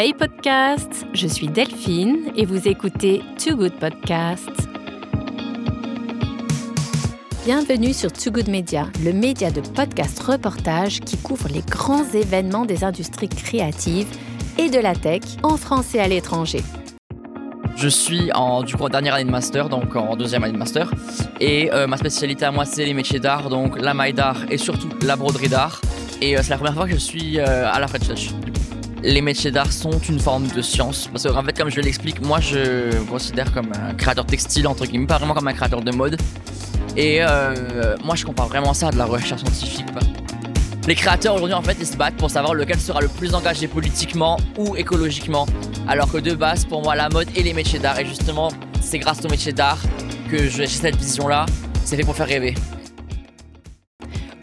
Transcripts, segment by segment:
Hey podcast, je suis Delphine et vous écoutez Too Good Podcast. Bienvenue sur Too Good Media, le média de podcast reportage qui couvre les grands événements des industries créatives et de la tech en France et à l'étranger. Je suis en dernière année de master, donc en deuxième année de master, et euh, ma spécialité à moi c'est les métiers d'art, donc la maille d'art et surtout la broderie d'art. Et euh, c'est la première fois que je suis euh, à la French Touch. Les métiers d'art sont une forme de science. Parce qu'en fait, comme je l'explique, moi je me considère comme un créateur textile, entre guillemets, pas vraiment comme un créateur de mode. Et euh, moi je compare vraiment ça à de la recherche scientifique. Les créateurs aujourd'hui en fait ils se battent pour savoir lequel sera le plus engagé politiquement ou écologiquement. Alors que de base pour moi la mode et les métiers d'art et justement c'est grâce aux métiers d'art que j'ai cette vision là. C'est fait pour faire rêver.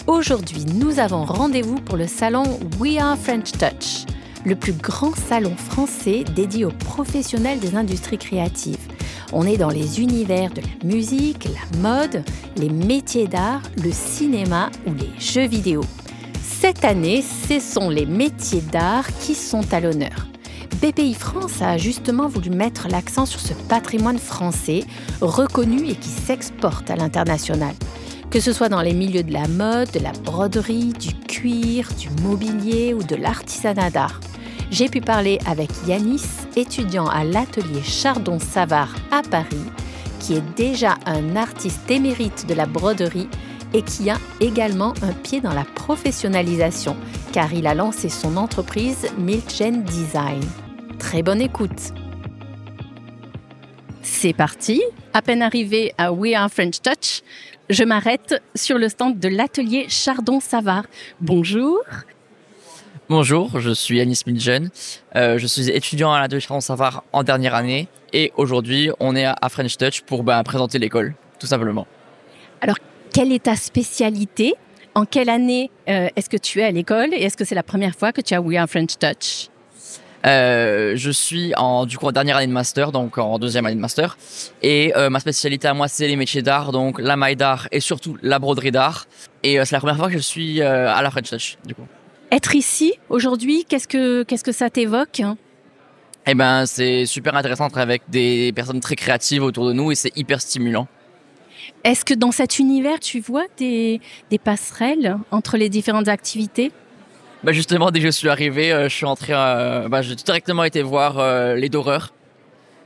Aujourd'hui, nous avons rendez-vous pour le salon We Are French Touch, le plus grand salon français dédié aux professionnels des industries créatives. On est dans les univers de la musique, la mode, les métiers d'art, le cinéma ou les jeux vidéo. Cette année, ce sont les métiers d'art qui sont à l'honneur. BPI France a justement voulu mettre l'accent sur ce patrimoine français reconnu et qui s'exporte à l'international. Que ce soit dans les milieux de la mode, de la broderie, du cuir, du mobilier ou de l'artisanat d'art. J'ai pu parler avec Yanis, étudiant à l'atelier Chardon-Savard à Paris, qui est déjà un artiste émérite de la broderie et qui a également un pied dans la professionnalisation, car il a lancé son entreprise Milchen Design. Très bonne écoute. C'est parti. À peine arrivé à We Are French Touch, je m'arrête sur le stand de l'atelier Chardon-Savard. Bonjour. Bonjour, je suis Anis Miljen. Euh, je suis étudiant à l'atelier Chardon-Savard en dernière année et aujourd'hui on est à French Touch pour ben, présenter l'école, tout simplement. Alors, quelle est ta spécialité? En quelle année euh, est-ce que tu es à l'école? Et est-ce que c'est la première fois que tu as We Are French Touch? Euh, je suis en du coup en dernière année de master, donc en deuxième année de master, et ma spécialité à moi c'est les métiers d'art, donc la maille d'art et surtout la broderie d'art. Et c'est la première fois que je suis à la French Touch, du coup. Être ici aujourd'hui, qu'est-ce que qu'est-ce que ça t'évoque? Eh ben c'est super intéressant d'être avec des personnes très créatives autour de nous et c'est hyper stimulant. Est-ce que dans cet univers, tu vois des, des passerelles entre les différentes activités? Bah justement, dès que je suis arrivé, euh, je suis entré, euh, bah, j'ai directement été voir euh, les Doreurs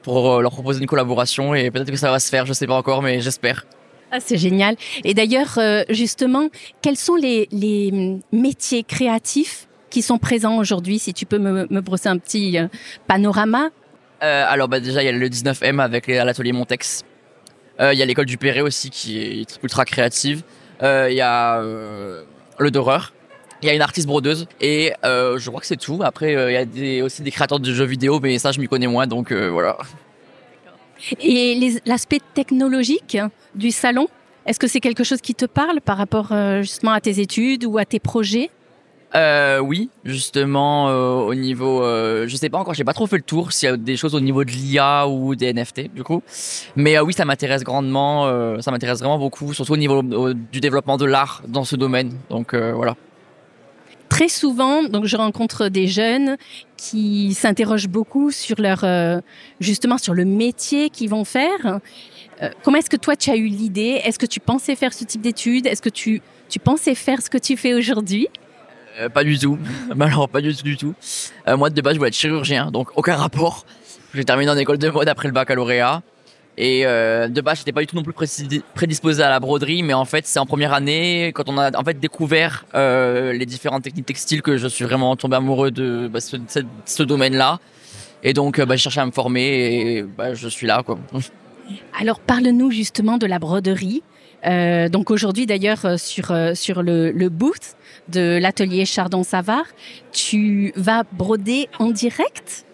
pour leur proposer une collaboration et peut-être que ça va se faire, je sais pas encore, mais j'espère. Ah, c'est génial. Et d'ailleurs, euh, justement, quels sont les, hum, métiers créatifs qui sont présents aujourd'hui Si tu peux me, brosser un petit euh, panorama? Euh, alors bah déjà il y a le 19M avec l'atelier Montex. Il y a l'école du Perret aussi qui est ultra créative. Il y a le Doreur. Il y a une artiste brodeuse et je crois que c'est tout. Après il y a aussi des créateurs de jeux vidéo mais ça je m'y connais moins donc voilà. Et l'aspect technologique du salon, est-ce que c'est quelque chose qui te parle par rapport euh, justement à tes études ou à tes projets? Euh, oui, justement euh, au niveau, euh, je sais pas encore, j'ai pas trop fait le tour s'il y a des choses au niveau de l'IA ou des NFT du coup, mais oui ça m'intéresse grandement, ça m'intéresse vraiment beaucoup, surtout au niveau du développement de l'art dans ce domaine. Donc voilà. Très souvent, donc je rencontre des jeunes qui s'interrogent beaucoup sur leur euh, justement sur le métier qu'ils vont faire. Euh, comment est-ce que toi tu as eu l'idée? Est-ce que tu pensais faire ce type d'études? Est-ce que tu tu pensais faire ce que tu fais aujourd'hui? Euh, pas du tout, alors pas du tout du tout. Moi de base je voulais être chirurgien, donc aucun rapport. J'ai terminé en école de mode après le baccalauréat. Et euh, de base, j'étais pas du tout non plus prédisposé à la broderie, mais en fait, c'est en première année, quand on a en fait découvert euh, les différentes techniques textiles, que je suis vraiment tombé amoureux de bah, ce, ce- ce domaine-là. Et donc, euh, bah, j'ai cherché à me former et bah, je suis là, quoi. Alors parle-nous justement de la broderie. Euh, donc aujourd'hui d'ailleurs sur sur le, le booth de l'atelier Chardon Savard, tu vas broder en direct?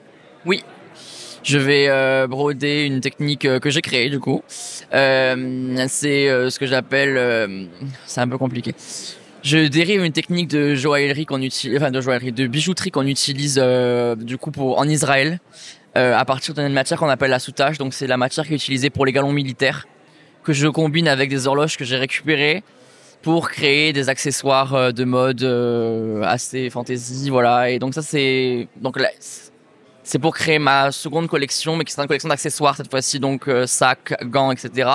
Je vais euh, broder une technique euh, que j'ai créée du coup. Euh, c'est ce que j'appelle, c'est un peu compliqué. Je dérive une technique de joaillerie qu'on utilise, enfin de bijouterie qu'on utilise du coup pour en Israël à partir d'une matière qu'on appelle la soutache. Donc c'est la matière qui est utilisée pour les galons militaires que je combine avec des horloges que j'ai récupérées pour créer des accessoires de mode assez fantasy, voilà. Et donc ça c'est donc C'est pour créer ma seconde collection, mais qui sera une collection d'accessoires cette fois-ci, donc euh, sacs, gants, etc.,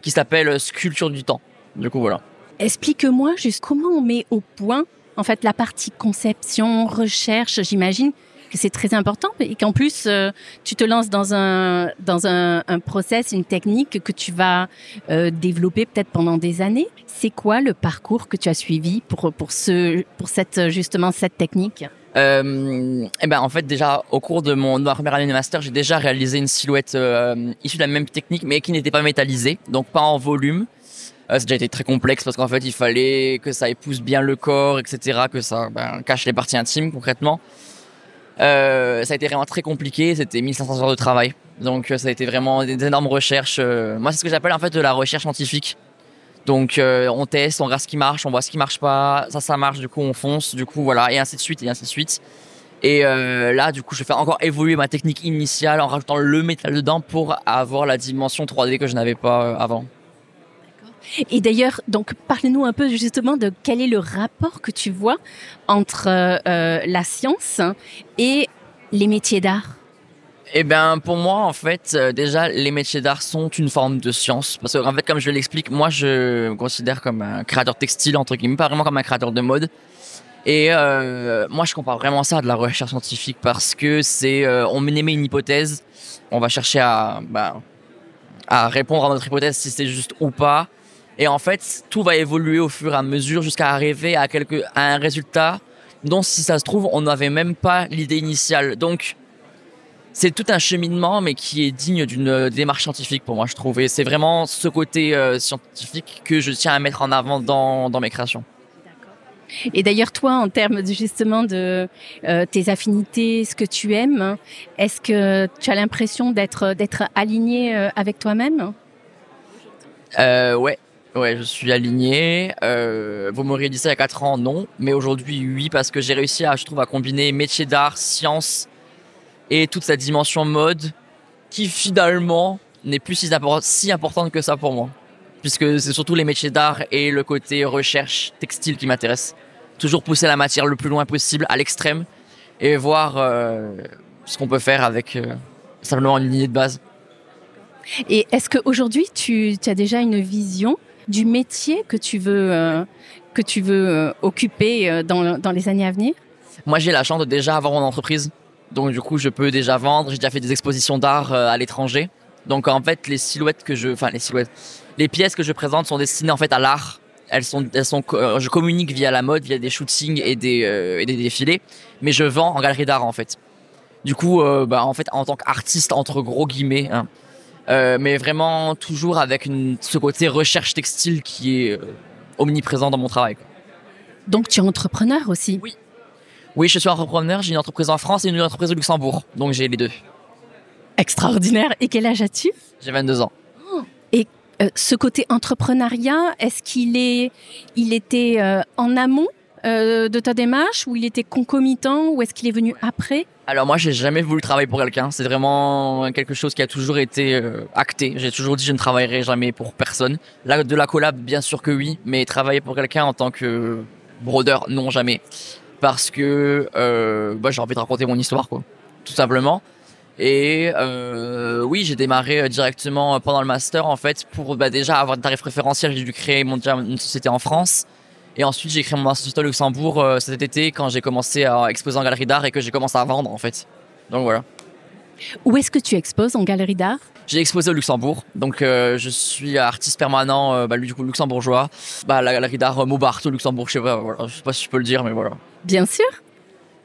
qui s'appelle Sculpture du temps. Du coup, voilà. Explique-moi juste comment on met au point, en fait, la partie conception, recherche, j'imagine que c'est très important et qu'en plus, euh, tu te lances dans un, dans un, process, une technique que tu vas euh, développer peut-être pendant des années. C'est quoi le parcours que tu as suivi pour, pour, ce, pour cette, justement cette technique? Euh, eh ben en fait déjà au cours de mon première année de master j'ai déjà réalisé une silhouette euh, issue de la même technique mais qui n'était pas métallisée donc pas en volume. Euh, ça a déjà été très complexe parce qu'en fait il fallait que ça épouse bien le corps etc que ça ben, cache les parties intimes concrètement. Ça a été vraiment très compliqué c'était 1500 heures de travail. Donc ça a été vraiment des énormes recherches moi c'est ce que j'appelle en fait de la recherche scientifique donc euh, on teste, on regarde ce qui marche, on voit ce qui marche pas, ça ça marche, du coup on fonce, du coup voilà, et ainsi de suite, et ainsi de suite. Et euh, là, du coup, je fais encore évoluer ma technique initiale en rajoutant le métal dedans pour avoir la dimension 3D que je n'avais pas euh, avant. Et d'ailleurs, donc parlez-nous un peu justement de quel est le rapport que tu vois entre la science et les métiers d'art? Eh bien, pour moi, en fait, euh, déjà, les métiers d'art sont une forme de science. Parce qu'en fait, comme je l'explique, moi, je me considère comme un créateur textile, entre guillemets, pas vraiment comme un créateur de mode. Et euh, moi, je compare vraiment ça à de la recherche scientifique parce que c'est, euh, on émet une hypothèse, on va chercher à, bah, à répondre à notre hypothèse si c'est juste ou pas. Et en fait, tout va évoluer au fur et à mesure jusqu'à arriver à, quelque, à un résultat dont, si ça se trouve, on n'avait même pas l'idée initiale. Donc, c'est tout un cheminement, mais qui est digne d'une euh, démarche scientifique pour moi, je trouve. Et c'est vraiment ce côté euh, scientifique que je tiens à mettre en avant dans, dans mes créations. Et d'ailleurs, toi, en termes de, justement de euh, tes affinités, ce que tu aimes, est-ce que tu as l'impression d'être d'être aligné avec toi-même? Euh, Ouais, ouais, je suis aligné. Vous m'auriez dit ça il y a 4 ans, non, mais aujourd'hui, oui, parce que j'ai réussi à, je trouve, à combiner métier d'art, science et toute cette dimension mode qui finalement n'est plus si, si importante que ça pour moi. Puisque c'est surtout les métiers d'art et le côté recherche textile qui m'intéressent. Toujours pousser la matière le plus loin possible, à l'extrême, et voir euh, ce qu'on peut faire avec euh, simplement une lignée de base. Et est-ce qu'aujourd'hui, tu, tu, as déjà une vision du métier que tu veux, euh, que tu veux occuper dans, dans les années à venir? Moi, j'ai la chance de déjà avoir mon entreprise donc du coup, je peux déjà vendre. J'ai déjà fait des expositions d'art euh, à l'étranger. Donc en fait, les silhouettes que je, enfin les silhouettes, les pièces que je présente sont destinées en fait à l'art. Elles sont, elles sont, euh, je communique via la mode, via des shootings et des, euh, et des défilés, mais je vends en galerie d'art en fait. Du coup, bah, en fait, en tant qu'artiste entre gros guillemets, hein, mais vraiment toujours avec une, ce côté recherche textile qui est omniprésent dans mon travail. Donc tu es entrepreneur aussi? Oui. Oui, je suis entrepreneur, j'ai une entreprise en France et une entreprise au Luxembourg, donc j'ai les deux. Extraordinaire. Et quel âge as-tu? J'ai 22 ans. Et euh, ce côté entrepreneuriat, est-ce qu'il est, il était euh, en amont euh, de ta démarche ou il était concomitant ou est-ce qu'il est venu après? Alors moi, j'ai jamais voulu travailler pour quelqu'un. C'est vraiment quelque chose qui a toujours été acté. J'ai toujours dit je ne travaillerai jamais pour personne. Là, de la collab, bien sûr que oui, mais travailler pour quelqu'un en tant que brodeur, non jamais parce que euh, bah, j'ai envie de raconter mon histoire, quoi, tout simplement. Et euh, oui, j'ai démarré euh, directement pendant le master, en fait, pour bah, déjà avoir des tarifs préférentiels. J'ai dû créer mon, une société en France. Et ensuite, j'ai créé mon société au Luxembourg cet été quand j'ai commencé à exposer en galerie d'art et que j'ai commencé à vendre, en fait. Donc voilà. Où est-ce que tu exposes en galerie d'art? J'ai exposé au Luxembourg, donc euh, je suis artiste permanent, euh, bah, du coup luxembourgeois, bah, la galerie d'art Maubart au Luxembourg, je sais pas, voilà, je sais pas si je peux le dire, mais voilà. Bien sûr.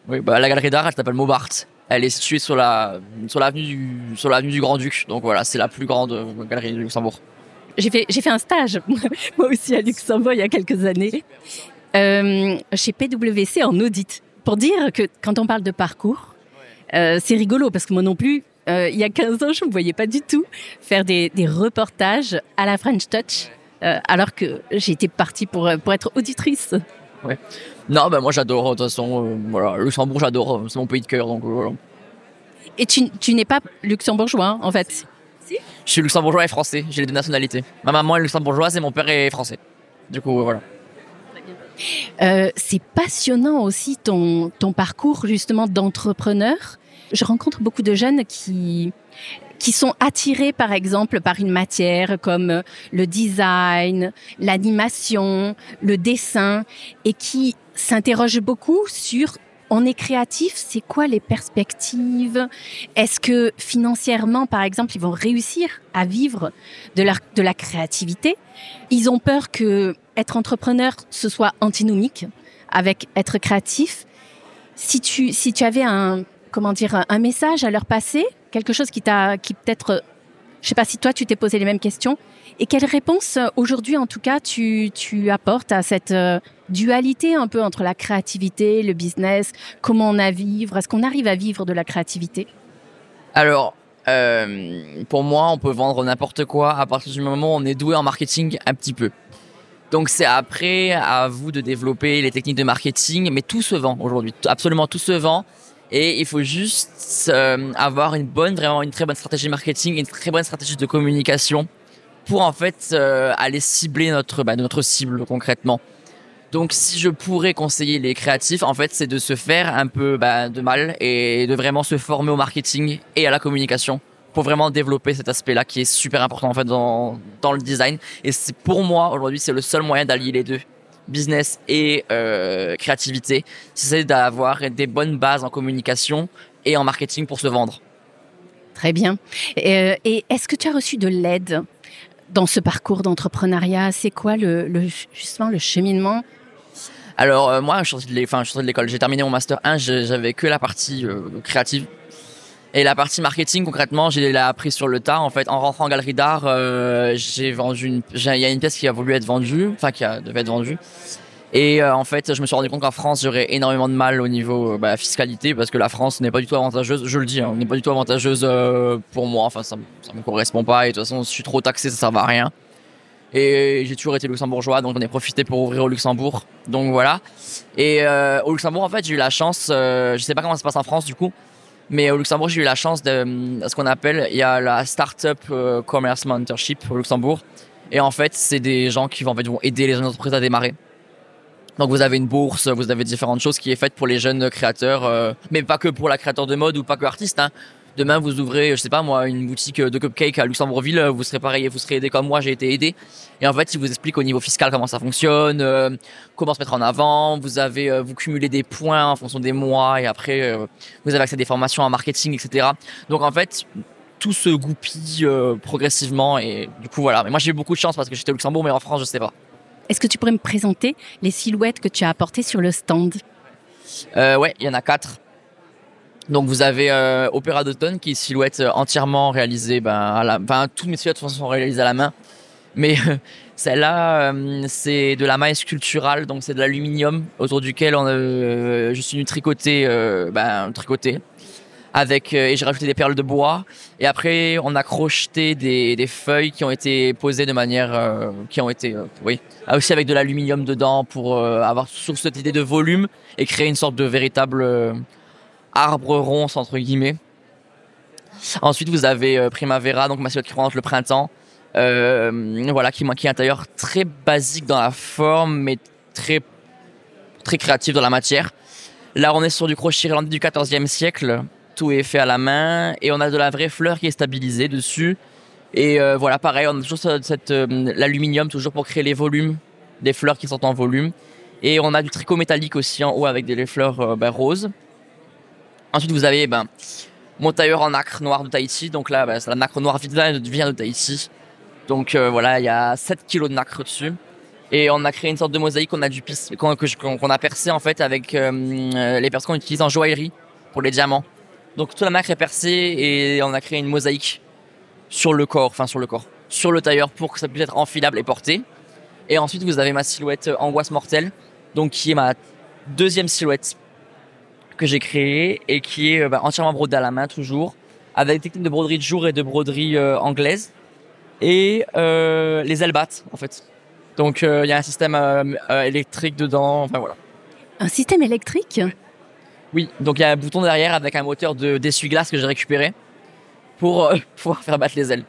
Oui, bah, la galerie d'art, elle s'appelle Maubart. Elle est située sur la sur l'avenue du sur l'avenue du Grand Duc, donc voilà, c'est la plus grande euh, galerie du Luxembourg. J'ai fait j'ai fait un stage moi aussi à Luxembourg il y a quelques années euh, chez PwC en audit pour dire que quand on parle de parcours, euh, c'est rigolo parce que moi non plus, euh, il y a 15 ans, je ne me voyais pas du tout faire des, des reportages à la French Touch, euh, alors que j'étais partie pour, pour être auditrice. Ouais. Non, ben moi j'adore, de toute façon, euh, voilà, Luxembourg j'adore, c'est mon pays de cœur, donc voilà. Et tu, tu n'es pas luxembourgeois, hein, en fait? Si Je suis luxembourgeois et français, j'ai les deux nationalités. Ma maman est luxembourgeoise et mon père est français. Du coup, voilà. Euh, c'est passionnant aussi ton, ton parcours justement d'entrepreneur Je rencontre beaucoup de jeunes qui qui sont attirés par exemple par une matière comme le design, l'animation, le dessin et qui s'interrogent beaucoup sur on est créatif, c'est quoi les perspectives? Est-ce que financièrement, par exemple, ils vont réussir à vivre de, leur, de la créativité? Ils ont peur que être entrepreneur, ce soit antinomique avec être créatif. Si tu, si tu avais un, comment dire, un message à leur passer, quelque chose qui t'a, qui peut-être, je sais pas si toi tu t'es posé les mêmes questions, et quelle réponse aujourd'hui en tout cas tu, tu apportes à cette euh, dualité un peu entre la créativité, le business, comment on a vivre, est-ce qu'on arrive à vivre de la créativité? Alors, euh, pour moi, on peut vendre n'importe quoi à partir du moment où on est doué en marketing un petit peu. Donc c'est après à vous de développer les techniques de marketing, mais tout se vend aujourd'hui, absolument tout se vend. Et il faut juste euh, avoir une bonne, vraiment une très bonne stratégie marketing, une très bonne stratégie de communication pour en fait euh, aller cibler notre, bah, notre cible concrètement. Donc si je pourrais conseiller les créatifs, en fait, c'est de se faire un peu bah, de mal et de vraiment se former au marketing et à la communication pour vraiment développer cet aspect-là qui est super important en fait dans, le design. Et pour moi aujourd'hui, c'est le seul moyen d'allier les deux business et euh, créativité, c'est d'avoir des bonnes bases en communication et en marketing pour se vendre. Très bien. Euh, et, est-ce que tu as reçu de l'aide dans ce parcours d'entrepreneuriat? C'est quoi le, justement le cheminement? Alors euh, moi, je suis sorti de l'école. J'ai terminé mon master 1. J'avais que la partie créative. Et la partie marketing, concrètement, j'ai appris sur le tas. En fait, en rentrant en galerie d'art, euh, j'ai vendu une, il y a une pièce qui a voulu être vendue, enfin qui devait être vendue. Et euh, en fait, je me suis rendu compte qu'en France, j'aurais énormément de mal au niveau euh, bah, fiscalité parce que la France n'est pas du tout avantageuse. Je le dis, hein, n'est pas du tout avantageuse pour moi. Enfin, ça, ça me correspond pas. Et de toute façon, je suis trop taxé, ça sert à rien. Et j'ai toujours été luxembourgeois, donc j'en ai profité pour ouvrir au Luxembourg. Donc voilà. Et au Luxembourg, en fait, j'ai eu la chance. je sais pas comment ça se passe en France, du coup. Mais au Luxembourg, j'ai eu la chance de euh, ce qu'on appelle, il y a la Startup euh, Commerce Mentorship au Luxembourg. Et en fait, c'est des gens qui vont, en fait, vont aider les jeunes entreprises à démarrer. Donc vous avez une bourse, vous avez différentes choses qui est faites pour les jeunes créateurs, euh, mais pas que pour la créateur de mode ou pas que artiste. Hein. Demain, vous ouvrez, je sais pas moi, une boutique de cupcakes à Luxembourgville, vous serez pareil, vous serez aidé comme moi, j'ai été aidé. Et en fait, il vous explique au niveau fiscal comment ça fonctionne, euh, comment se mettre en avant. Vous avez, euh, vous cumulez des points en fonction des mois et après, euh, vous avez accès à des formations en marketing, etc. Donc en fait, tout se goupille progressivement et du coup voilà. Mais moi, j'ai eu beaucoup de chance parce que j'étais au Luxembourg, mais en France, je sais pas. Est-ce que tu pourrais me présenter les silhouettes que tu as apportées sur le stand? Ouais, il y en a quatre. Donc vous avez euh, Opéra d'automne qui est silhouette euh, entièrement réalisée ben, à la toutes mes silhouettes sont réalisées à la main. Mais euh, celle-là c'est de la maille sculpturale donc c'est de l'aluminium autour duquel on je suis venu tricoter ben avec et j'ai rajouté des perles de bois et après on a crocheté des feuilles qui ont été posées de manière qui ont été oui aussi avec de l'aluminium dedans pour avoir sur cette idée de volume et créer une sorte de véritable arbre ronce entre guillemets. Ensuite, vous avez euh, Primavera, donc ma silhouette qui représente le printemps. Euh, voilà, qui, qui est un tailleur très basique dans la forme, mais très, très créatif dans la matière. Là, on est sur du crochet irlandais du 14e siècle. Tout est fait à la main et on a de la vraie fleur qui est stabilisée dessus. Et euh, voilà, pareil, on a toujours cette, l'aluminium toujours pour créer les volumes des fleurs qui sont en volume. Et on a du tricot métallique aussi en haut avec des fleurs ben, roses. Ensuite, vous avez ben, mon tailleur en nacre noir de Tahiti. Donc là, ben, c'est la nacre noire vient de Tahiti. Donc euh, voilà, il y a 7 kilos de nacre dessus. Et on a créé une sorte de mosaïque qu'on a du en fait avec euh, les personnes qu'on utilise en joaillerie pour les diamants. Donc toute la nacre est percée et on a créé une mosaïque sur le corps, enfin sur le corps, sur le tailleur pour que ça puisse être enfilable et porté. Et ensuite vous avez ma silhouette angoisse mortelle, donc qui est ma deuxième silhouette que j'ai créé et qui est euh, bah, entièrement brodé à la main toujours, avec des techniques de broderie de jour et de broderie euh, anglaise et euh, les ailes battent en fait. Donc il y a un système électrique dedans, enfin voilà. Un système électrique? Oui, donc il y a un bouton derrière avec un moteur de d'essuie-glace que j'ai récupéré pour pouvoir faire battre les ailes.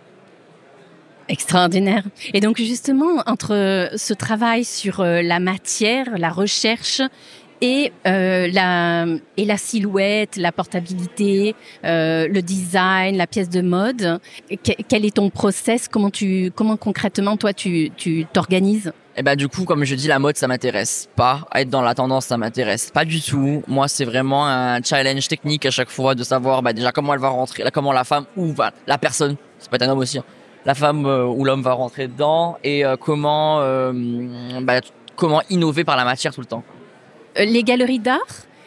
Extraordinaire. Et donc justement, entre ce travail sur la matière, la recherche et euh, la et la silhouette, la portabilité, euh, le design, la pièce de mode. quel est ton process? Comment tu comment concrètement toi tu t'organises? Eh ben du coup, comme je dis, la mode ça m'intéresse pas. Être dans la tendance ça m'intéresse pas du tout. Moi c'est vraiment un challenge technique à chaque fois de savoir bah, déjà comment elle va rentrer, comment la femme ou la personne, ça peut être un homme aussi, hein, la femme euh, ou l'homme va rentrer dedans et comment bah, comment innover par la matière tout le temps. Les galeries d'art,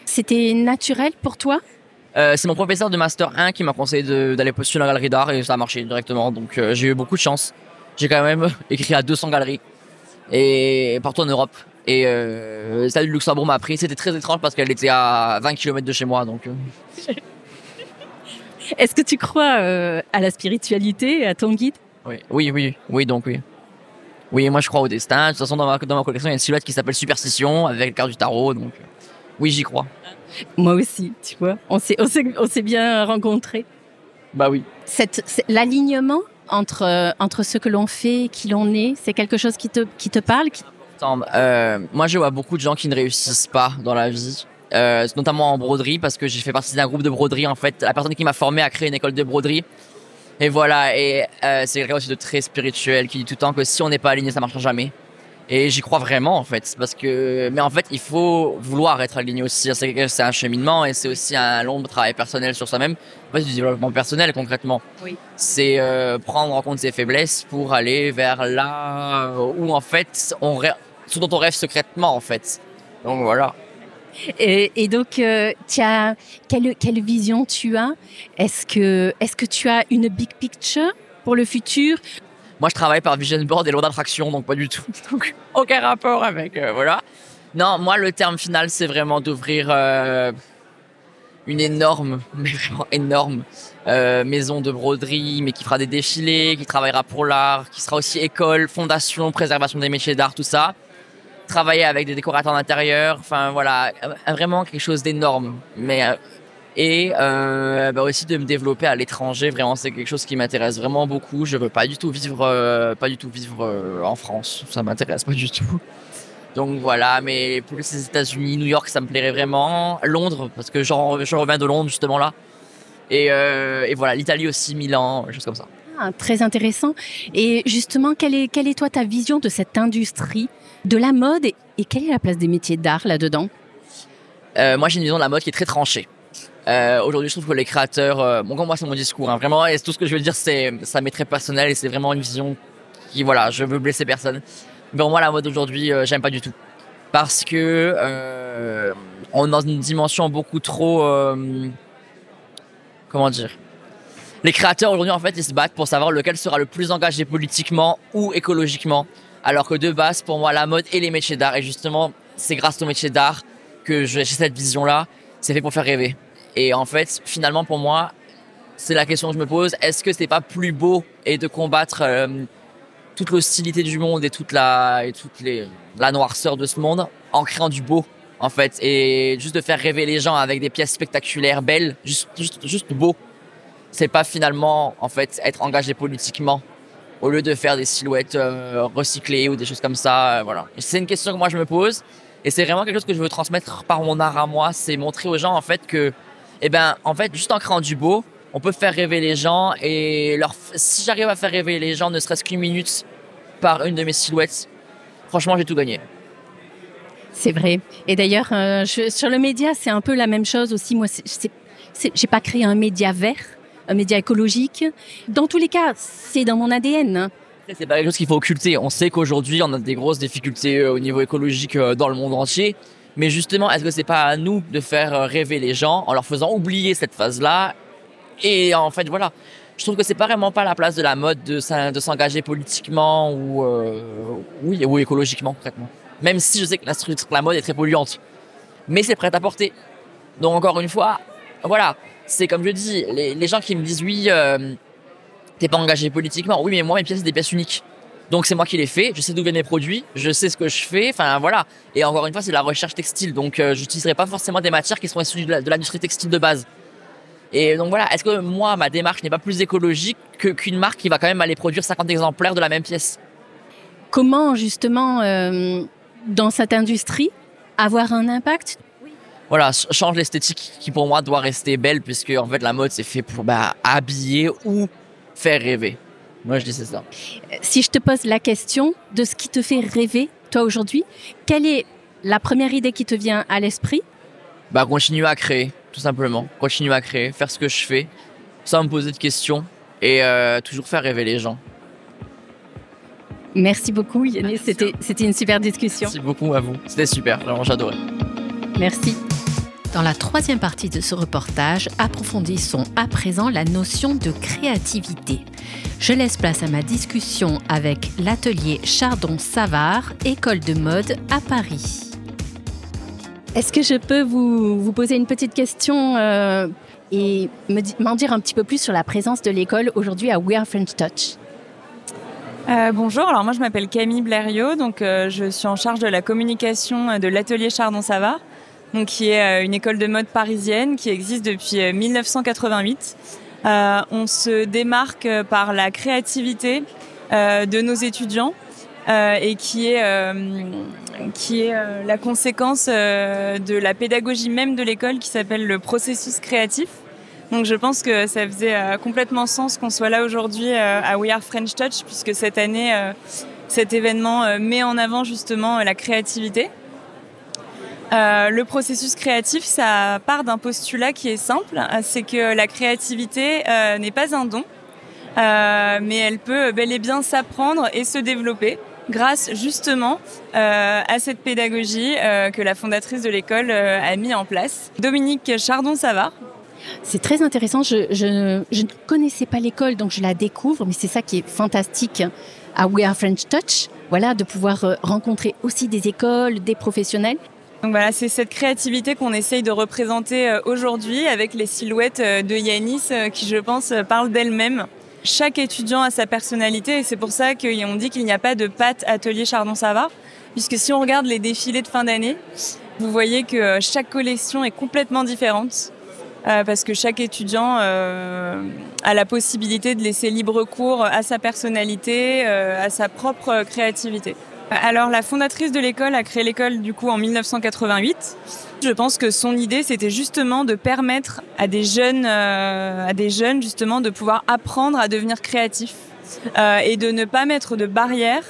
c'était naturel pour toi? C'est mon professeur de master 1 qui m'a conseillé d'aller postuler en galerie d'art et ça a marché directement. Donc j'ai eu beaucoup de chance. J'ai quand même écrit à 200 galeries et partout en Europe. Et euh, celle du Luxembourg m'a pris. C'était très étrange parce qu'elle était à 20 km de chez moi. Donc. Euh. Est-ce que tu crois euh, à la spiritualité, à ton guide? Oui, oui, oui, oui, donc oui. Oui, moi je crois au destin. De toute façon, dans ma, dans ma collection, il y a une silhouette qui s'appelle Superstition avec le carte du tarot. Donc, euh, oui, j'y crois. Moi aussi, tu vois. On s'est, on s'est, bien rencontrés. Bah oui. Cette, l'alignement entre, entre ce que l'on fait et qui l'on est C'est quelque chose qui te, qui te parle euh, Moi, je vois beaucoup de gens qui ne réussissent pas dans la vie. Euh, notamment en broderie parce que j'ai fait partie d'un groupe de broderie en fait la personne qui m'a formé a créé une école de broderie et voilà et euh, c'est quelqu'un aussi de très spirituel qui dit tout le temps que si on n'est pas aligné ça marchera jamais. Et j'y crois vraiment en fait parce que mais en fait il faut vouloir être aligné aussi c'est un cheminement et c'est aussi un long travail personnel sur soi-même. En fait, du développement personnel concrètement. Oui. c'est euh, prendre en compte ses faiblesses pour aller vers là où en fait on ce dont on rêve secrètement en fait. Donc voilà et, donc, euh, as, quelle, quelle vision tu as? Est-ce que, est que tu as une big picture pour le futur? Moi, je travaille par vision board et loi d'attraction, donc pas du tout. Donc, aucun rapport avec. Euh, voilà. Non, moi, le terme final, c'est vraiment d'ouvrir euh, une énorme, mais vraiment énorme euh, maison de broderie, mais qui fera des défilés, qui travaillera pour l'art, qui sera aussi école, fondation, préservation des métiers d'art, tout ça travailler avec des décorateurs d'intérieur, enfin voilà, vraiment quelque chose d'énorme. Mais euh, et euh, bah aussi de me développer à l'étranger, vraiment c'est quelque chose qui m'intéresse vraiment beaucoup. Je veux pas du tout vivre, euh, pas du tout vivre en France, ça m'intéresse pas du tout. Donc voilà, mais plus les États-Unis, New York, ça me plairait vraiment. Londres, parce que je reviens de Londres justement là. Et, voilà, l'Italie aussi, Milan, choses comme ça. Ah, très intéressant. Et justement, quelle est toi ta vision de cette industrie? De la mode et, quelle est la place des métiers d'art là-dedans euh, Moi, j'ai une vision de la mode qui est très tranchée. Euh, aujourd'hui, je trouve que les créateurs, euh, bon, moi, c'est mon discours, hein, vraiment, et tout ce que je veux dire, c'est, ça m'est très personnel et c'est vraiment une vision qui, voilà, je veux blesser personne. Mais pour moi, la mode aujourd'hui, j'aime pas du tout. Parce que on est dans une dimension beaucoup trop, comment dire, les créateurs aujourd'hui, en fait, ils se battent pour savoir lequel sera le plus engagé politiquement ou écologiquement. Alors que de base, pour moi, la mode et les métiers d'art, et justement, c'est grâce aux métiers d'art que j'ai cette vision-là, c'est fait pour faire rêver. Et en fait, finalement, pour moi, c'est la question que je me pose, est-ce que c'est pas plus beau et de combattre euh, toute l'hostilité du monde et toute la, toute la noirceur de ce monde en créant du beau, en fait, et juste de faire rêver les gens avec des pièces spectaculaires, belles, juste, juste, juste beau? C'est pas finalement, en fait, être engagé politiquement au lieu de faire des silhouettes euh, recyclées ou des choses comme ça. Euh, voilà. C'est une question que moi je me pose et c'est vraiment quelque chose que je veux transmettre par mon art à moi, c'est montrer aux gens en fait que, eh ben, en fait, juste en créant du beau, on peut faire rêver les gens et leur, si j'arrive à faire rêver les gens, ne serait-ce qu'une minute par une de mes silhouettes, franchement, j'ai tout gagné. C'est vrai. Et d'ailleurs, euh, sur le média, c'est un peu la même chose aussi. Moi, j'ai pas créé un média vert un média écologique. Dans tous les cas, c'est dans mon ADN. C'est pas quelque chose qu'il faut occulter. On sait qu'aujourd'hui, on a des grosses difficultés euh, au niveau écologique euh, dans le monde entier. Mais justement, est-ce que c'est pas à nous de faire euh, rêver les gens en leur faisant oublier cette phase-là? Et en fait, voilà. Je trouve que c'est pas vraiment pas la place de la mode de, s'engager politiquement ou, oui, ou écologiquement, concrètement. Même si je sais que la mode est très polluante. Mais c'est prêt à porter. Donc encore une fois, voilà, c'est comme je dis, les, gens qui me disent oui, euh, t'es pas engagé politiquement. Oui, mais moi, mes pièces, c'est des pièces uniques. Donc c'est moi qui les fais, je sais d'où viennent mes produits, je sais ce que je fais, enfin voilà. Et encore une fois, c'est la recherche textile, donc euh, j'utiliserai pas forcément des matières qui sont issues de l'industrie textile de base. Et donc voilà, est-ce que moi, ma démarche n'est pas plus écologique que qu'une marque qui va quand même aller produire 50 exemplaires de la même pièce? Comment justement, euh, dans cette industrie, avoir un impact voilà, change l'esthétique qui pour moi doit rester belle puisque en fait la mode c'est fait pour bah, habiller ou faire rêver. Moi je dis c'est ça. Si je te pose la question de ce qui te fait rêver toi aujourd'hui, quelle est la première idée qui te vient à l'esprit? Bah continuer à créer, tout simplement. Continuer à créer, faire ce que je fais, sans me poser de questions et euh, toujours faire rêver les gens. Merci beaucoup Yannis, c'était une super discussion. Merci beaucoup à vous, c'était super, vraiment j'adorais. Merci. Dans la troisième partie de ce reportage, approfondissons à présent la notion de créativité. Je laisse place à ma discussion avec l'atelier Chardon-Savard, école de mode à Paris. Est-ce que je peux vous, poser une petite question euh, et m'en dire un petit peu plus sur la présence de l'école aujourd'hui à We Are French Touch? Euh, bonjour, alors moi je m'appelle Camille Blériot, donc euh, je suis en charge de la communication de l'atelier Chardon-Savard donc qui est euh, une école de mode parisienne qui existe depuis 1988. Euh, euh, on se démarque par la créativité de nos étudiants et qui est qui est la conséquence de la pédagogie même de l'école qui s'appelle le processus créatif. Donc je pense que ça faisait complètement sens qu'on soit là aujourd'hui à We Are French Touch puisque cette année cet événement met en avant justement la créativité. Euh, le processus créatif, ça part d'un postulat qui est simple, c'est que la créativité euh, n'est pas un don, euh, mais elle peut bel et bien s'apprendre et se développer grâce justement à cette pédagogie que la fondatrice de l'école a mis en place. Dominique Chardon-Savard, c'est très intéressant. Je, je, ne connaissais pas l'école, donc je la découvre, mais c'est ça qui est fantastique à We Are French Touch. Voilà, de pouvoir rencontrer aussi des écoles, des professionnels donc voilà, c'est cette créativité qu'on essaye de représenter euh, aujourd'hui avec les silhouettes euh, de Yanis euh, qui, je pense, parlent d'elles-mêmes. Chaque étudiant a sa personnalité et c'est pour ça qu'on dit qu'il n'y a pas de pâte atelier Chardon-Savard. Puisque si on regarde les défilés de fin d'année, vous voyez que chaque collection est complètement différente. parce que chaque étudiant a la possibilité de laisser libre cours à sa personnalité, à sa propre créativité. Alors la fondatrice de l'école a créé l'école du coup en 1988. Je pense que son idée c'était justement de permettre à des jeunes, euh, à des jeunes justement de pouvoir apprendre à devenir créatifs euh, et de ne pas mettre de barrières.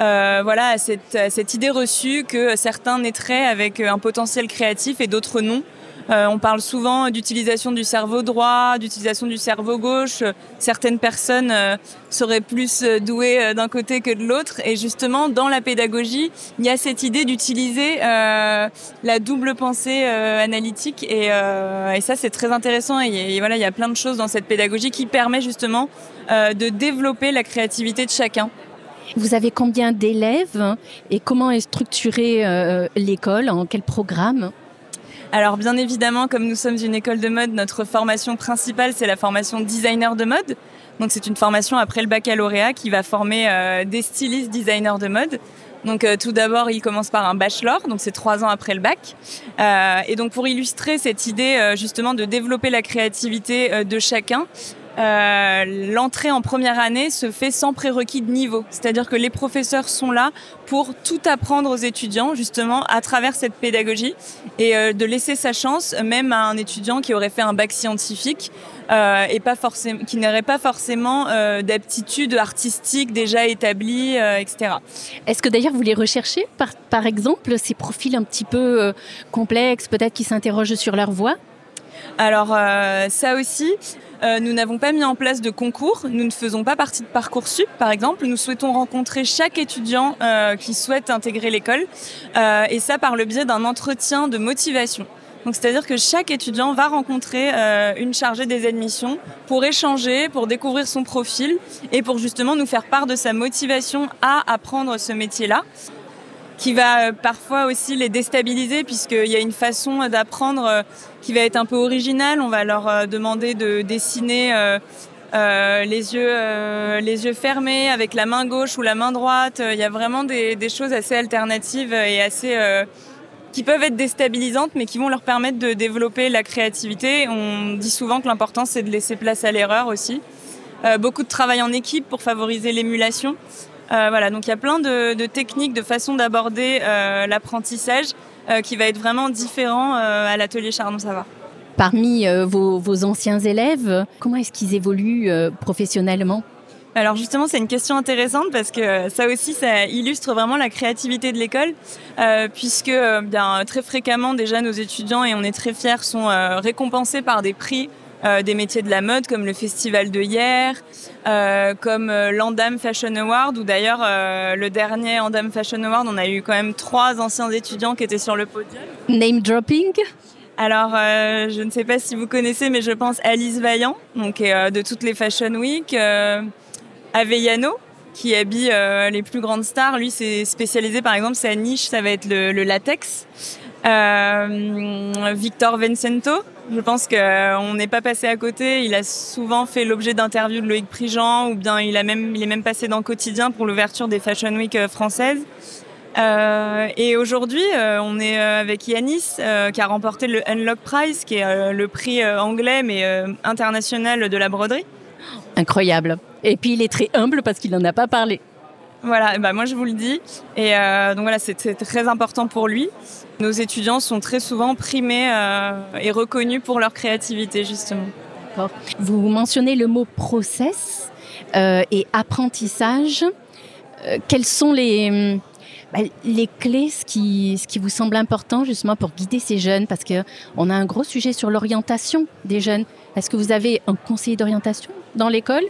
Euh, voilà à cette, à cette idée reçue que certains naîtraient avec un potentiel créatif et d'autres non. Euh, on parle souvent d'utilisation du cerveau droit, d'utilisation du cerveau gauche. Certaines personnes euh, seraient plus euh, douées d'un côté que de l'autre. Et justement, dans la pédagogie, il y a cette idée d'utiliser la double pensée analytique. Et, ça, c'est très intéressant. Et, voilà, il y a plein de choses dans cette pédagogie qui permet justement de développer la créativité de chacun. Vous avez combien d'élèves et comment est structurée l'école? En quel programme? Alors bien évidemment, comme nous sommes une école de mode, notre formation principale, c'est la formation designer de mode. Donc c'est une formation après le baccalauréat qui va former euh, des stylistes designers de mode. Donc euh, tout d'abord, il commence par un bachelor, donc c'est trois ans après le bac. Euh, et donc pour illustrer cette idée justement de développer la créativité de chacun, euh, l'entrée en première année se fait sans prérequis de niveau. C'est-à-dire que les professeurs sont là pour tout apprendre aux étudiants, justement, à travers cette pédagogie, et euh, de laisser sa chance, même à un étudiant qui aurait fait un bac scientifique, euh, et pas forcément, qui n'aurait pas forcément d'aptitudes artistiques déjà établies, etc. Est-ce que d'ailleurs vous les recherchez, par, par exemple, ces profils un petit peu complexes, peut-être qui s'interrogent sur leur voix? Alors ça aussi, euh, nous n'avons pas mis en place de concours. Nous ne faisons pas partie de Parcoursup, par exemple. Nous souhaitons rencontrer chaque étudiant euh, qui souhaite intégrer l'école, euh, et ça par le biais d'un entretien de motivation. Donc, c'est-à-dire que chaque étudiant va rencontrer une chargée des admissions pour échanger, pour découvrir son profil et pour justement nous faire part de sa motivation à apprendre ce métier-là qui va euh, parfois aussi les déstabiliser puisqu'il y a une façon d'apprendre euh, qui va être un peu originale. On va leur euh, demander de dessiner les, yeux, les yeux fermés avec la main gauche ou la main droite. Il y a vraiment des, des choses assez alternatives et assez qui peuvent être déstabilisantes mais qui vont leur permettre de développer la créativité. On dit souvent que l'important c'est de laisser place à l'erreur aussi. beaucoup de travail en équipe pour favoriser l'émulation. Euh, voilà, donc il y a plein de, techniques, de façons d'aborder euh, l'apprentissage qui va être vraiment différent à l'atelier Chardon-Savoir. Parmi vos, vos, anciens élèves, comment est-ce qu'ils évoluent professionnellement? Alors justement, c'est une question intéressante parce que ça aussi, ça illustre vraiment la créativité de l'école, euh, puisque euh, bien très fréquemment déjà nos étudiants et on est très fiers sont euh, récompensés par des prix des métiers de la mode comme le Festival de hier, comme l'Andam Fashion Award, ou d'ailleurs le dernier Andam Fashion Award, on a eu quand même trois anciens étudiants qui étaient sur le podium. Name dropping? Alors, je ne sais pas si vous connaissez, mais je pense Alice Vaillant, donc de toutes les Fashion Week. Avellano, qui habille euh, les plus grandes stars. Lui, c'est spécialisé, par exemple, sa niche, ça va être le, latex. Euh, Victor Vincento, je pense qu'on n'est pas passé à côté. Il a souvent fait l'objet d'interviews de Loïc Prigent, ou bien il, a même, il est même passé dans Quotidien pour l'ouverture des Fashion Week euh, françaises. et aujourd'hui, on est avec Yanis, qui a remporté le Unlock Prize, qui est le prix anglais mais international de la broderie. Incroyable. Et puis il est très humble parce qu'il n'en a pas parlé. Voilà, bah moi je vous le dis. Et euh, donc voilà, c'est très important pour lui. Nos étudiants sont très souvent primés euh, et reconnus pour leur créativité, justement. Vous mentionnez le mot process euh, et apprentissage. quelles sont les, bah, les clés, ce qui, ce qui vous semble important justement pour guider ces jeunes? Parce qu'on a un gros sujet sur l'orientation des jeunes. Est-ce que vous avez un conseiller d'orientation dans l'école?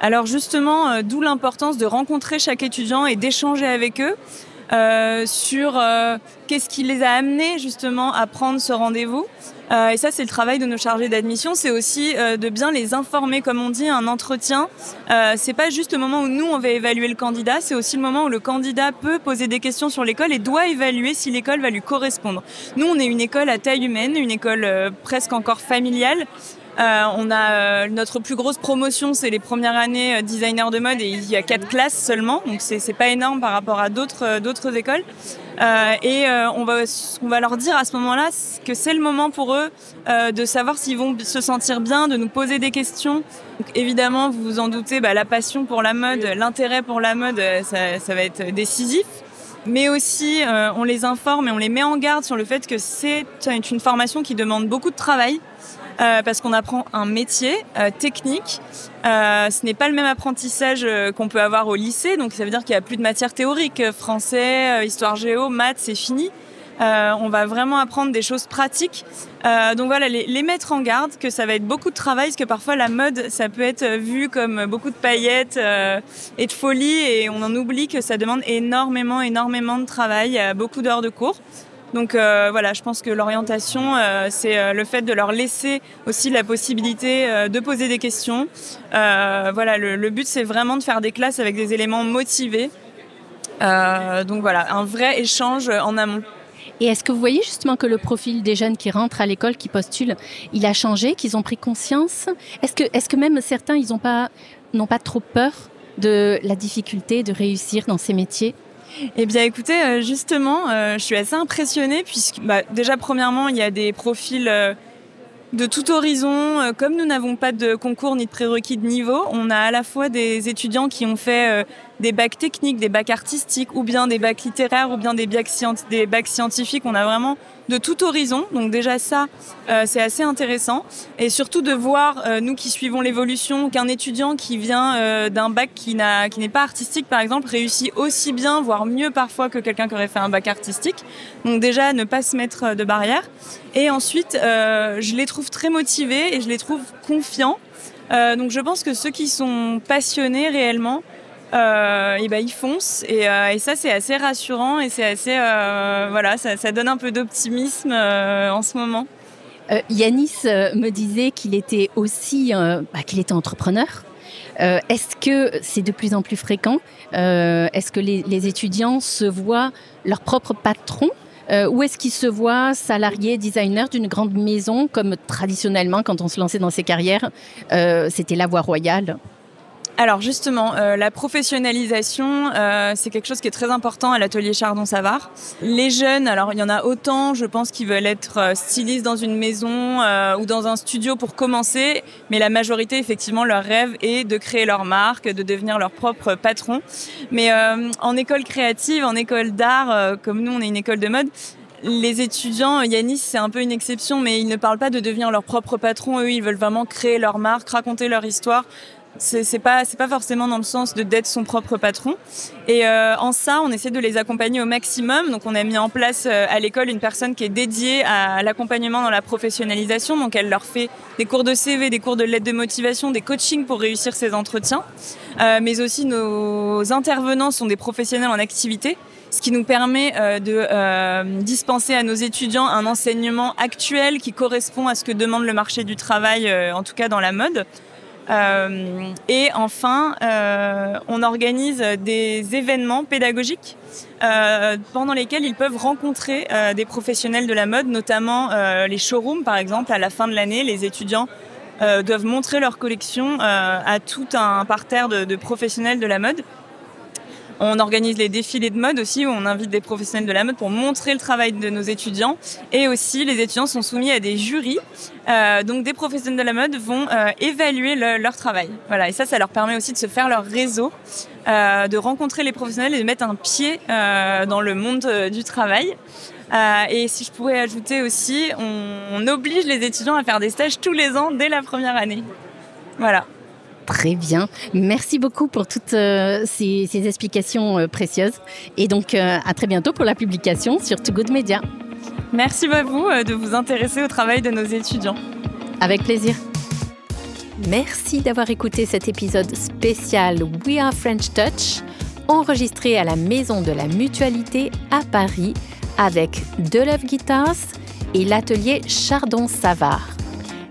Alors justement, euh, d'où l'importance de rencontrer chaque étudiant et d'échanger avec eux. Euh, sur euh, qu'est-ce qui les a amenés justement à prendre ce rendez-vous. et ça, c'est le travail de nos chargés d'admission. C'est aussi de bien les informer, comme on dit, un entretien. c'est pas juste le moment où nous on va évaluer le candidat, c'est aussi le moment où le candidat peut poser des questions sur l'école et doit évaluer si l'école va lui correspondre. Nous, on est une école à taille humaine, une école presque encore familiale. Euh, on a euh, notre plus grosse promotion, c'est les premières années euh, designer de mode et il y a quatre classes seulement, donc c'est pas énorme par rapport à d'autres d'autres écoles. et on va on va leur dire à ce moment-là que c'est le moment pour eux de savoir s'ils vont se sentir bien, de nous poser des questions. évidemment, vous vous en doutez, bah, la passion pour la mode, l'intérêt pour la mode, ça, ça va être décisif mais aussi on les informe et on les met en garde sur le fait que c'est une formation qui demande beaucoup de travail. Euh, parce qu'on apprend un métier euh, technique. Euh, ce n'est pas le même apprentissage qu'on peut avoir au lycée, donc ça veut dire qu'il n'y a plus de matière théorique. Français, histoire géo, maths, c'est fini. on va vraiment apprendre des choses pratiques. donc voilà, les, les, mettre en garde que ça va être beaucoup de travail, parce que parfois la mode, ça peut être vu comme beaucoup de paillettes et de folie, et on en oublie que ça demande énormément, énormément de travail, beaucoup d'heures de cours. Donc euh, voilà, je pense que l'orientation, euh, c'est euh, le fait de leur laisser aussi la possibilité de poser des questions. voilà, le, but, c'est vraiment de faire des classes avec des éléments motivés. donc voilà, un vrai échange en amont. Et est-ce que vous voyez justement que le profil des jeunes qui rentrent à l'école, qui postulent, il a changé, qu'ils ont pris conscience? Est-ce que, est que même certains, ils n'ont pas, pas trop peur de la difficulté de réussir dans ces métiers? Eh bien, écoutez, euh, justement, euh, je suis assez impressionnée puisque, bah, déjà, premièrement, il y a des profils euh, de tout horizon. Comme nous n'avons pas de concours ni de prérequis de niveau, on a à la fois des étudiants qui ont fait des bacs techniques, des bacs artistiques, ou bien des bacs littéraires, ou bien des bacs, scientifiques. On a vraiment de tout horizon. Donc déjà ça, euh, c'est assez intéressant. Et surtout de voir, euh, nous qui suivons l'évolution, qu'un étudiant qui vient euh, d'un bac qui qui n'est pas artistique, par exemple, réussit aussi bien, voire mieux parfois que quelqu'un qui aurait fait un bac artistique. Donc déjà, ne pas se mettre de barrière. Et ensuite, je les trouve très motivés et je les trouve confiants. donc je pense que ceux qui sont passionnés réellement, euh, et ben ils foncent et, euh, et ça c'est assez rassurant et c'est assez euh, voilà ça, donne un peu d'optimisme euh, en ce moment. Yanis me disait qu'il était aussi bah, qu'il était entrepreneur. Est-ce que c'est de plus en plus fréquent? Est-ce que les, étudiants se voient leur propre patron? Ou est-ce qu'ils se voient salariés, designers d'une grande maison, comme traditionnellement, quand on se lançait dans ces carrières, c'était la voie royale? Alors justement, euh, la professionnalisation, euh, c'est quelque chose qui est très important à l'atelier Chardon-Savard. Les jeunes, alors il y en a autant, je pense, qui veulent être euh, stylistes dans une maison ou dans un studio pour commencer, mais la majorité, effectivement, leur rêve est de créer leur marque, de devenir leur propre patron. Mais en école créative, en école d'art, comme nous, on est une école de mode, les étudiants, Yanis, c'est un peu une exception, mais ils ne parlent pas de devenir leur propre patron. Eux, ils veulent vraiment créer leur marque, raconter leur histoire c'est pas pas forcément dans le sens de d'être son propre patron. Et euh, en ça on essaie de les accompagner au maximum. Donc on a mis en place euh, à l'école une personne qui est dédiée à l'accompagnement dans la professionnalisation. Donc elle leur fait des cours de CV des cours de lettres de motivation des coachings pour réussir ces entretiens. Euh, mais aussi nos intervenants sont des professionnels en activité ce qui nous permet de dispenser à nos étudiants un enseignement actuel qui correspond à ce que demande le marché du travail, en tout cas dans la mode. Euh, et enfin, euh, on organise des événements pédagogiques euh, pendant lesquels ils peuvent rencontrer des professionnels de la mode, notamment les showrooms par exemple. À la fin de l'année, les étudiants doivent montrer leur collection à tout un parterre de professionnels de la mode. On organise les défilés de mode aussi, où on invite des professionnels de la mode pour montrer le travail de nos étudiants. Et aussi, les étudiants sont soumis à des jurys. Euh, donc, des professionnels de la mode vont euh, évaluer leur travail. Voilà, et ça, ça leur permet aussi de se faire leur réseau, euh, de rencontrer les professionnels et de mettre un pied dans le monde du travail. et si je pourrais ajouter aussi, on, on oblige les étudiants à faire des stages tous les ans dès la première année. Voilà. Très bien. Merci beaucoup pour toutes euh, ces, explications euh, précieuses. Et donc, euh, à très bientôt pour la publication sur Too Good Media. Merci à vous de vous intéresser au travail de nos étudiants. Avec plaisir. Merci d'avoir écouté cet épisode spécial We Are French Touch, enregistré à la Maison de la Mutualité à Paris avec De Love Guitars et l'atelier Chardon-Savard.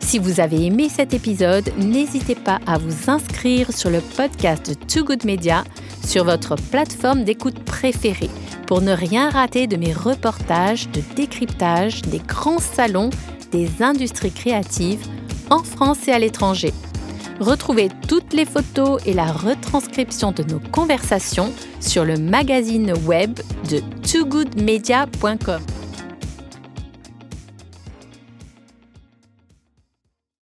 Si vous avez aimé cet épisode, n'hésitez pas à vous inscrire sur le podcast de Too Good Media sur votre plateforme d'écoute préférée pour ne rien rater de mes reportages de décryptage des grands salons des industries créatives en France et à l'étranger. Retrouvez toutes les photos et la retranscription de nos conversations sur le magazine web de toogoodmedia.com.